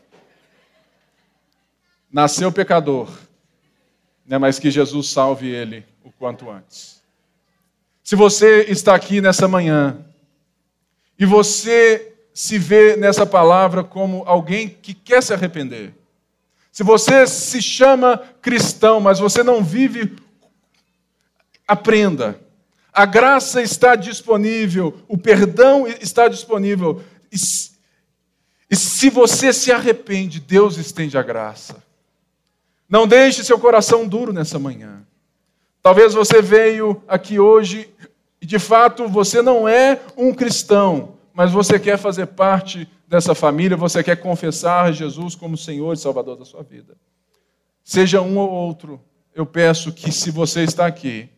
Nasceu pecador, né, mas que Jesus salve ele o quanto antes. Se você está aqui nessa manhã e você se vê nessa palavra como alguém que quer se arrepender, se você se chama cristão, mas você não vive, aprenda. A graça está disponível, o perdão está disponível. E, e se você se arrepende, Deus estende a graça. Não deixe seu coração duro nessa manhã. Talvez você veio aqui hoje e de fato você não é um cristão, mas você quer fazer parte dessa família, você quer confessar Jesus como Senhor e Salvador da sua vida. Seja um ou outro, eu peço que se você está aqui,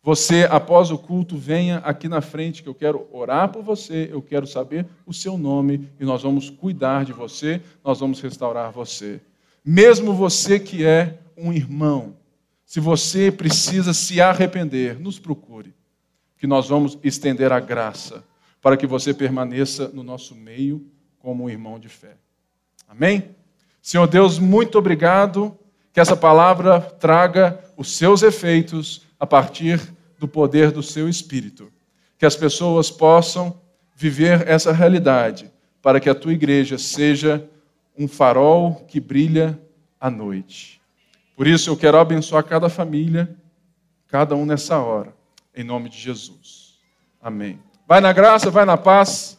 você, após o culto, venha aqui na frente, que eu quero orar por você, eu quero saber o seu nome e nós vamos cuidar de você, nós vamos restaurar você. Mesmo você que é um irmão, se você precisa se arrepender, nos procure, que nós vamos estender a graça para que você permaneça no nosso meio como um irmão de fé. Amém? Senhor Deus, muito obrigado que essa palavra traga os seus efeitos a partir do poder do seu espírito. Que as pessoas possam viver essa realidade, para que a tua igreja seja um farol que brilha à noite. Por isso eu quero abençoar cada família, cada um nessa hora, em nome de Jesus. Amém. Vai na graça, vai na paz.